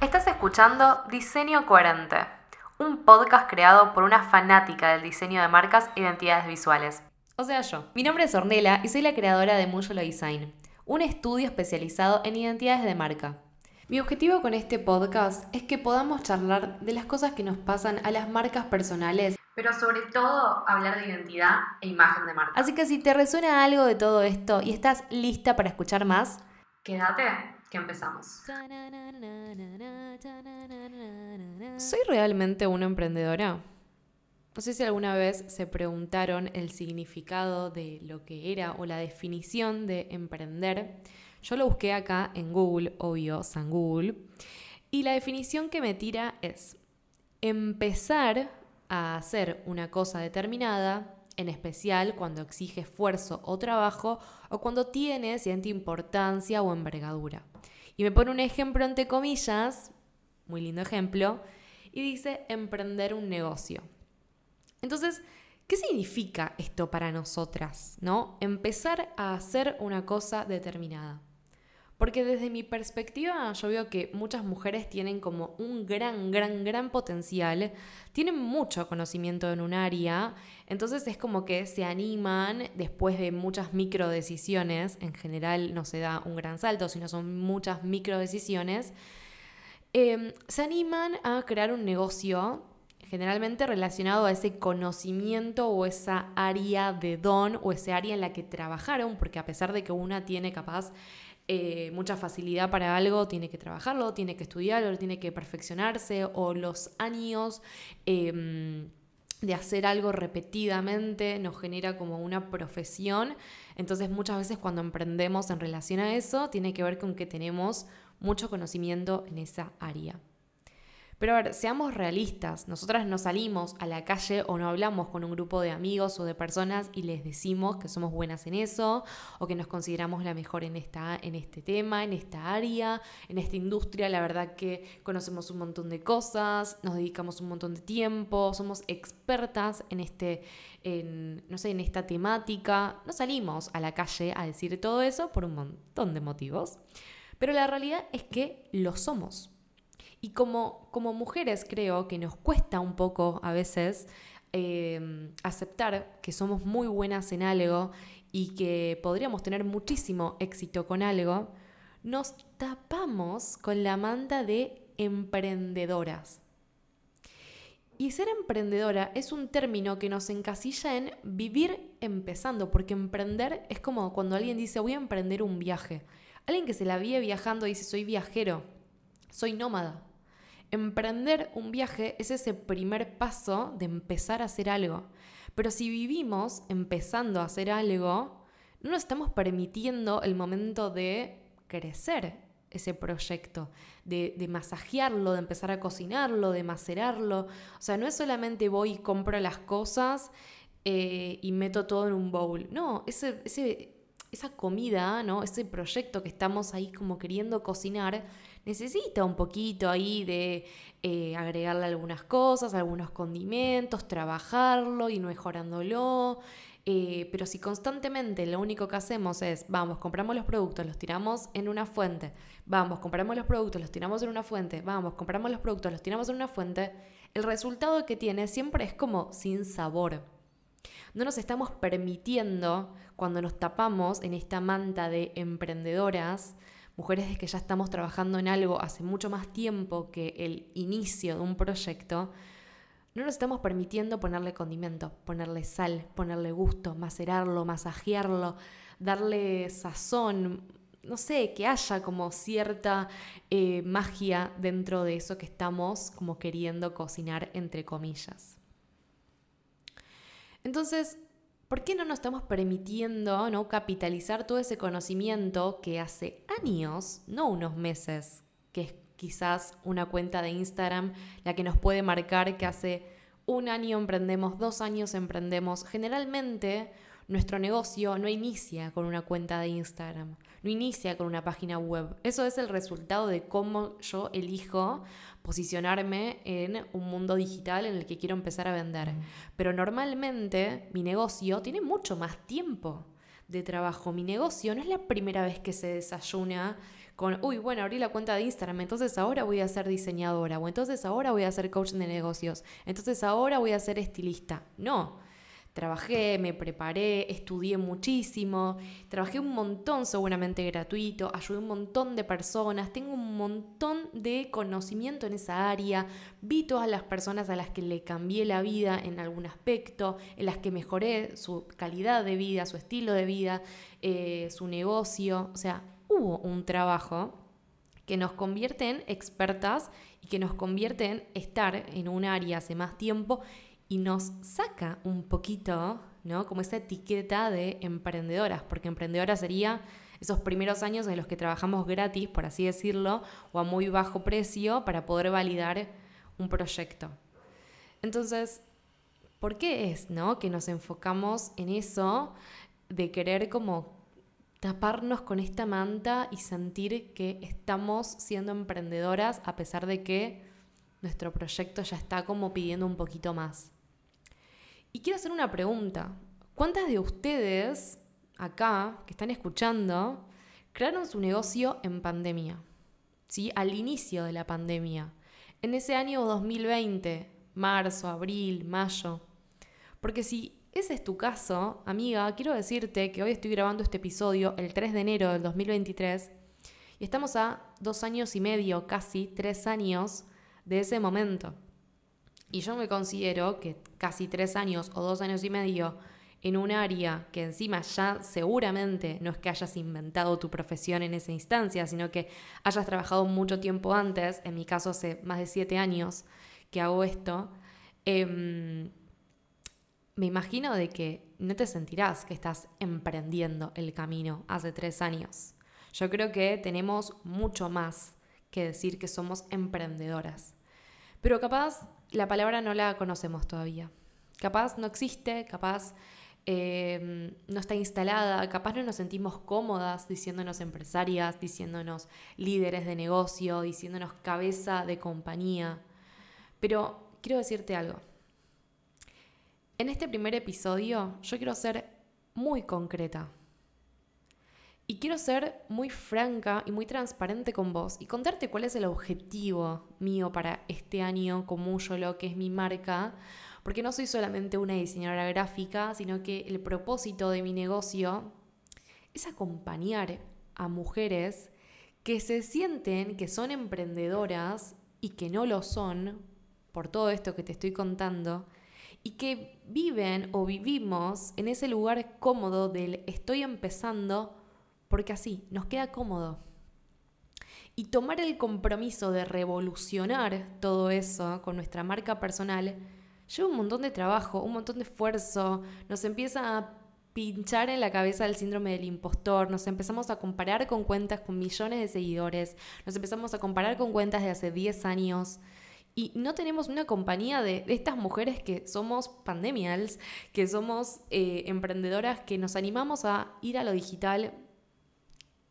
Estás escuchando Diseño Coherente, un podcast creado por una fanática del diseño de marcas e identidades visuales. O sea, yo. Mi nombre es Ornella y soy la creadora de Muyolo Design, un estudio especializado en identidades de marca. Mi objetivo con este podcast es que podamos charlar de las cosas que nos pasan a las marcas personales, pero sobre todo hablar de identidad e imagen de marca. Así que si te resuena algo de todo esto y estás lista para escuchar más, quédate que empezamos. ¿Soy realmente una emprendedora? No sé si alguna vez se preguntaron el significado de lo que era o la definición de emprender. Yo lo busqué acá en Google, obvio, San Google. Y la definición que me tira es empezar a hacer una cosa determinada, en especial cuando exige esfuerzo o trabajo o cuando tiene cierta importancia o envergadura. Y me pone un ejemplo entre comillas, muy lindo ejemplo, y dice emprender un negocio. Entonces, ¿qué significa esto para nosotras? ¿No? Empezar a hacer una cosa determinada. Porque desde mi perspectiva yo veo que muchas mujeres tienen como un gran, gran, gran potencial, tienen mucho conocimiento en un área, entonces es como que se animan después de muchas micro decisiones, en general no se da un gran salto, sino son muchas micro decisiones, em, se animan a crear un negocio generalmente relacionado a ese conocimiento o esa área de don o ese área en la que trabajaron, porque a pesar de que una tiene capaz eh, mucha facilidad para algo, tiene que trabajarlo, tiene que estudiarlo, tiene que perfeccionarse, o los años em, de hacer algo repetidamente nos genera como una profesión. Entonces muchas veces cuando emprendemos en relación a eso, tiene que ver con que tenemos mucho conocimiento en esa área. Pero a ver, seamos realistas, nosotras no salimos a la calle o no hablamos con un grupo de amigos o de personas y les decimos que somos buenas en eso o que nos consideramos la mejor en, esta, en este tema, en esta área, en esta industria. La verdad que conocemos un montón de cosas, nos dedicamos un montón de tiempo, somos expertas en este, en, no sé, en esta temática. No salimos a la calle a decir todo eso por un montón de motivos. Pero la realidad es que lo somos. Y como, como mujeres creo que nos cuesta un poco a veces em, aceptar que somos muy buenas en algo y que podríamos tener muchísimo éxito con algo, nos tapamos con la manta de emprendedoras. Y ser emprendedora es un término que nos encasilla en vivir empezando, porque emprender es como cuando alguien dice voy a emprender un viaje. Alguien que se la vive viajando dice soy viajero, soy nómada. Emprender un viaje es ese primer paso de empezar a hacer algo. Pero si vivimos empezando a hacer algo, no nos estamos permitiendo el momento de crecer ese proyecto, de, masajearlo, de empezar a cocinarlo, de macerarlo. O sea, no es solamente voy y compro las cosas eh, y meto todo en un bowl. No, ese, esa comida, ¿no? ese proyecto que estamos ahí como queriendo cocinar, necesita un poquito ahí de eh, agregarle algunas cosas, algunos condimentos, trabajarlo, y mejorándolo. Eh, pero si constantemente lo único que hacemos es, vamos, compramos los productos, los tiramos en una fuente, vamos, compramos los productos, los tiramos en una fuente, vamos, compramos los productos, los tiramos en una fuente, el resultado que tiene siempre es como sin sabor. No nos estamos permitiendo, cuando nos tapamos en esta manta de emprendedoras, mujeres que ya estamos trabajando en algo hace mucho más tiempo que el inicio de un proyecto, no nos estamos permitiendo ponerle condimento, ponerle sal, ponerle gusto, macerarlo, masajearlo, darle sazón, no sé, que haya como cierta eh, magia dentro de eso que estamos como queriendo cocinar entre comillas. Entonces, ¿por qué no nos estamos permitiendo ¿no? capitalizar todo ese conocimiento que hace años, no unos meses, que es quizás una cuenta de Instagram la que nos puede marcar que hace un año emprendemos, dos años emprendemos? Generalmente nuestro negocio no inicia con una cuenta de Instagram, no inicia con una página web. Eso es el resultado de cómo yo elijo posicionarme en un mundo digital en el que quiero empezar a vender. Pero normalmente mi negocio tiene mucho más tiempo de trabajo. Mi negocio no es la primera vez que se desayuna con, uy, bueno, abrí la cuenta de Instagram, entonces ahora voy a ser diseñadora, o entonces ahora voy a ser coach de negocios, entonces ahora voy a ser estilista. No, trabajé, me preparé, estudié muchísimo, trabajé un montón seguramente gratuito, ayudé un montón de personas, tengo un montón de conocimiento en esa área, vi todas las personas a las que le cambié la vida en algún aspecto, en las que mejoré su calidad de vida, su estilo de vida, eh, su negocio, o sea, hubo un trabajo que nos convierte en expertas y que nos convierte en estar en un área hace más tiempo y nos saca un poquito, ¿no? Como esa etiqueta de emprendedoras, porque emprendedora sería esos primeros años en los que trabajamos gratis, por así decirlo, o a muy bajo precio para poder validar un proyecto. Entonces, ¿por qué es, no? Que nos enfocamos en eso de querer como taparnos con esta manta y sentir que estamos siendo emprendedoras a pesar de que nuestro proyecto ya está como pidiendo un poquito más. Y quiero hacer una pregunta. ¿Cuántas de ustedes acá que están escuchando crearon su negocio en pandemia? ¿Sí? Al inicio de la pandemia. En ese año 2020, marzo, abril, mayo. Porque si ese es tu caso, amiga, quiero decirte que hoy estoy grabando este episodio el 3 de enero del 2023 y estamos a dos años y medio, casi tres años de ese momento. Y yo me considero que casi tres años o dos años y medio en un área que encima ya seguramente no es que hayas inventado tu profesión en esa instancia, sino que hayas trabajado mucho tiempo antes, en mi caso hace más de siete años que hago esto, eh, me imagino de que no te sentirás que estás emprendiendo el camino hace tres años. Yo creo que tenemos mucho más que decir que somos emprendedoras. Pero capaz la palabra no la conocemos todavía. Capaz no existe, capaz em, no está instalada, capaz no nos sentimos cómodas diciéndonos empresarias, diciéndonos líderes de negocio, diciéndonos cabeza de compañía. Pero quiero decirte algo. En este primer episodio yo quiero ser muy concreta. Y quiero ser muy franca y muy transparente con vos y contarte cuál es el objetivo mío para este año con lo que es mi marca, porque no soy solamente una diseñadora gráfica, sino que el propósito de mi negocio es acompañar a mujeres que se sienten que son emprendedoras y que no lo son, por todo esto que te estoy contando, y que viven o vivimos en ese lugar cómodo del estoy empezando porque así nos queda cómodo. Y tomar el compromiso de revolucionar todo eso con nuestra marca personal lleva un montón de trabajo, un montón de esfuerzo, nos empieza a pinchar en la cabeza el síndrome del impostor, nos empezamos a comparar con cuentas con millones de seguidores, nos empezamos a comparar con cuentas de hace 10 años y no tenemos una compañía de, estas mujeres que somos pandemials, que somos eh, emprendedoras, que nos animamos a ir a lo digital.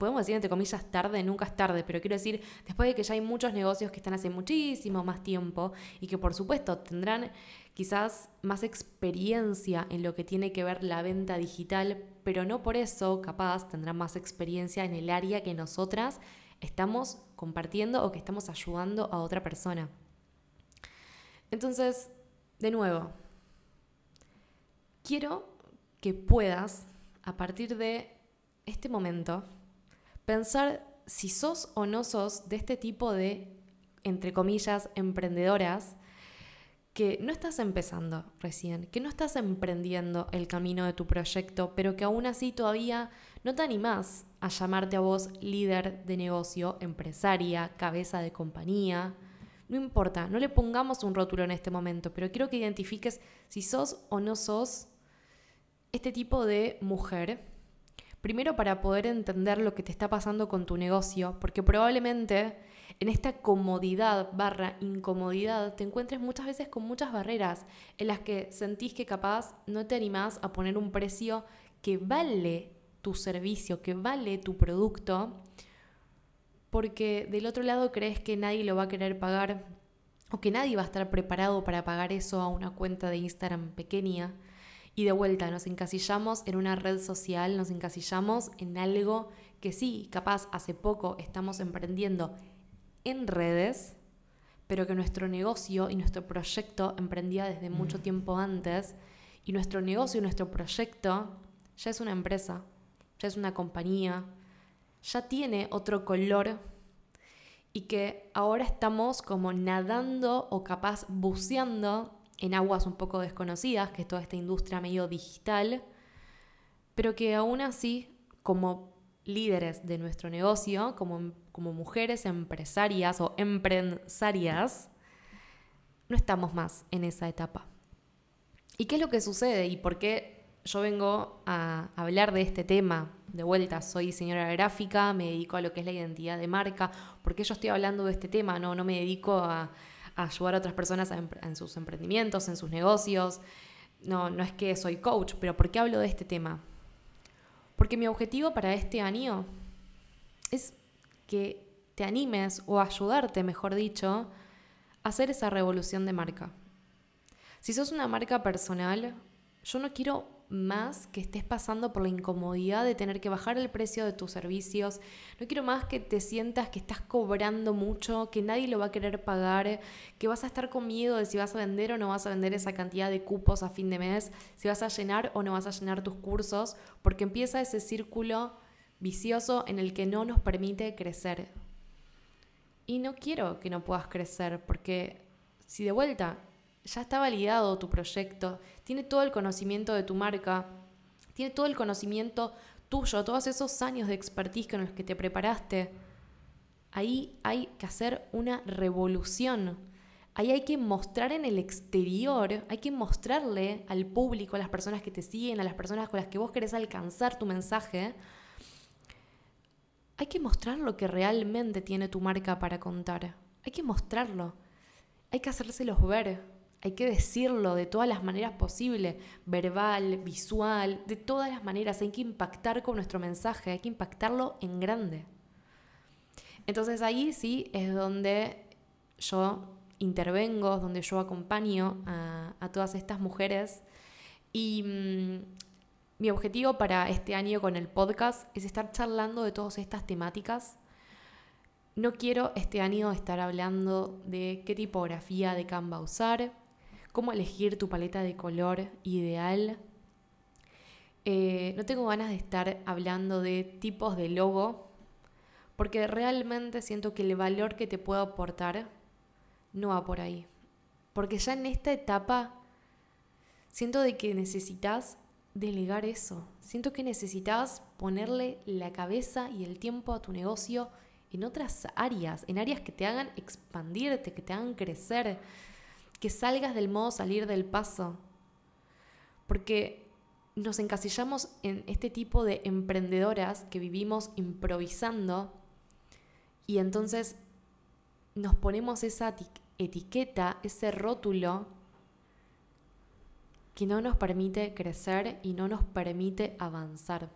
Podemos decir entre comillas tarde, nunca es tarde, pero quiero decir, después de que ya hay muchos negocios que están hace muchísimo más tiempo y que por supuesto tendrán quizás más experiencia en lo que tiene que ver la venta digital, pero no por eso capaz tendrán más experiencia en el área que nosotras estamos compartiendo o que estamos ayudando a otra persona. Entonces, de nuevo, quiero que puedas, a partir de este momento, pensar si sos o no sos de este tipo de, entre comillas, emprendedoras, que no estás empezando recién, que no estás emprendiendo el camino de tu proyecto, pero que aún así todavía no te animás a llamarte a vos líder de negocio, empresaria, cabeza de compañía, no importa, no le pongamos un rótulo en este momento, pero quiero que identifiques si sos o no sos este tipo de mujer. Primero para poder entender lo que te está pasando con tu negocio, porque probablemente en esta comodidad barra incomodidad te encuentres muchas veces con muchas barreras en las que sentís que capaz no te animás a poner un precio que vale tu servicio, que vale tu producto, porque del otro lado crees que nadie lo va a querer pagar o que nadie va a estar preparado para pagar eso a una cuenta de Instagram pequeña Y de vuelta, nos encasillamos en una red social, nos encasillamos en algo que sí, capaz hace poco estamos emprendiendo en redes, pero que nuestro negocio y nuestro proyecto emprendía desde mucho mm. tiempo antes. Y nuestro negocio y nuestro proyecto ya es una empresa, ya es una compañía, ya tiene otro color y que ahora estamos como nadando o capaz buceando en aguas un poco desconocidas, que es toda esta industria medio digital, pero que aún así, como líderes de nuestro negocio, como, como mujeres empresarias o empresarias, no estamos más en esa etapa. ¿Y qué es lo que sucede y por qué yo vengo a hablar de este tema? De vuelta, soy diseñadora gráfica, me dedico a lo que es la identidad de marca. ¿Por qué yo estoy hablando de este tema? No, no me dedico a, ayudar a otras personas en sus emprendimientos, en sus negocios. No, no es que soy coach, pero ¿por qué hablo de este tema? Porque mi objetivo para este año es que te animes o ayudarte, mejor dicho, a hacer esa revolución de marca. Si sos una marca personal, yo no quiero más que estés pasando por la incomodidad de tener que bajar el precio de tus servicios. No quiero más que te sientas que estás cobrando mucho, que nadie lo va a querer pagar, que vas a estar con miedo de si vas a vender o no vas a vender esa cantidad de cupos a fin de mes, si vas a llenar o no vas a llenar tus cursos, porque empieza ese círculo vicioso en el que no nos permite crecer. Y no quiero que no puedas crecer, porque si de vuelta ya está validado tu proyecto, tiene todo el conocimiento de tu marca, tiene todo el conocimiento tuyo, todos esos años de expertise con los que te preparaste. Ahí hay que hacer una revolución. Ahí hay que mostrar en el exterior, hay que mostrarle al público, a las personas que te siguen, a las personas con las que vos querés alcanzar tu mensaje, hay que mostrar lo que realmente tiene tu marca para contar. Hay que mostrarlo. Hay que hacérselos ver. Hay que decirlo de todas las maneras posibles, verbal, visual, de todas las maneras. Hay que impactar con nuestro mensaje, hay que impactarlo en grande. Entonces ahí sí es donde yo intervengo, donde yo acompaño a, todas estas mujeres. Y mm, mi objetivo para este año con el podcast es estar charlando de todas estas temáticas. No quiero este año estar hablando de qué tipografía de Canva usar, cómo elegir tu paleta de color ideal. Eh, no tengo ganas de estar hablando de tipos de logo, porque realmente siento que el valor que te puedo aportar no va por ahí. Porque ya en esta etapa siento de que necesitas delegar eso. Siento que necesitas ponerle la cabeza y el tiempo a tu negocio en otras áreas, en áreas que te hagan expandirte, que te hagan crecer, que salgas del modo salir del paso. Porque nos encasillamos en este tipo de emprendedoras que vivimos improvisando y entonces nos ponemos esa etiqueta, ese rótulo que no nos permite crecer y no nos permite avanzar.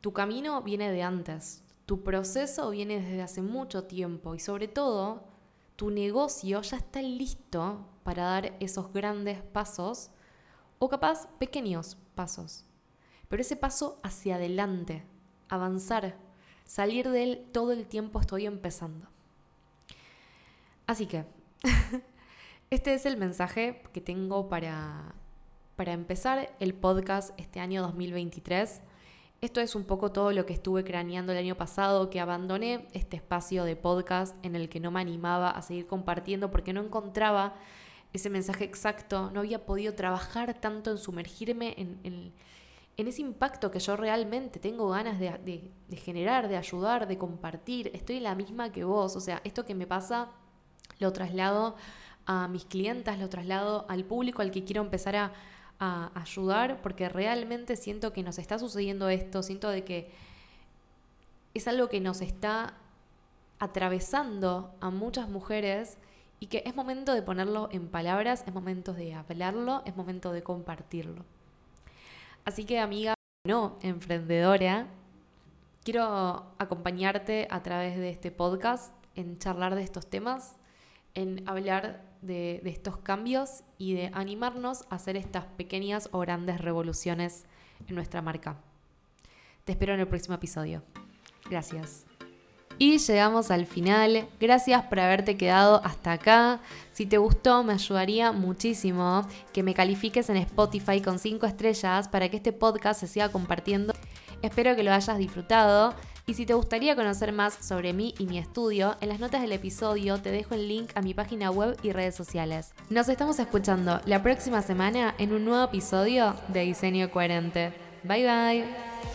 Tu camino viene de antes, tu proceso viene desde hace mucho tiempo y sobre todo tu negocio ya está listo para dar esos grandes pasos o capaz pequeños pasos. Pero ese paso hacia adelante, avanzar, salir de él todo el tiempo estoy empezando. Así que, este es el mensaje que tengo para, para empezar el podcast este año 2023. Esto es un poco todo lo que estuve craneando el año pasado, que abandoné este espacio de podcast en el que no me animaba a seguir compartiendo porque no encontraba ese mensaje exacto, no había podido trabajar tanto en sumergirme en, ese impacto que yo realmente tengo ganas de, de, generar, de ayudar, de compartir. Estoy la misma que vos, o sea, esto que me pasa lo traslado a mis clientas, lo traslado al público al que quiero empezar a a ayudar porque realmente siento que nos está sucediendo esto, siento de que es algo que nos está atravesando a muchas mujeres y que es momento de ponerlo en palabras, es momento de hablarlo, es momento de compartirlo. Así que amiga, no emprendedora, quiero acompañarte a través de este podcast en charlar de estos temas en hablar de, estos cambios y de animarnos a hacer estas pequeñas o grandes revoluciones en nuestra marca. Te espero en el próximo episodio. Gracias. Y llegamos al final. Gracias por haberte quedado hasta acá. Si te gustó, me ayudaría muchísimo que me califiques en Spotify con 5 estrellas para que este podcast se siga compartiendo. Espero que lo hayas disfrutado. Y si te gustaría conocer más sobre mí y mi estudio, en las notas del episodio te dejo el link a mi página web y redes sociales. Nos estamos escuchando la próxima semana en un nuevo episodio de Diseño Coherente. Bye bye.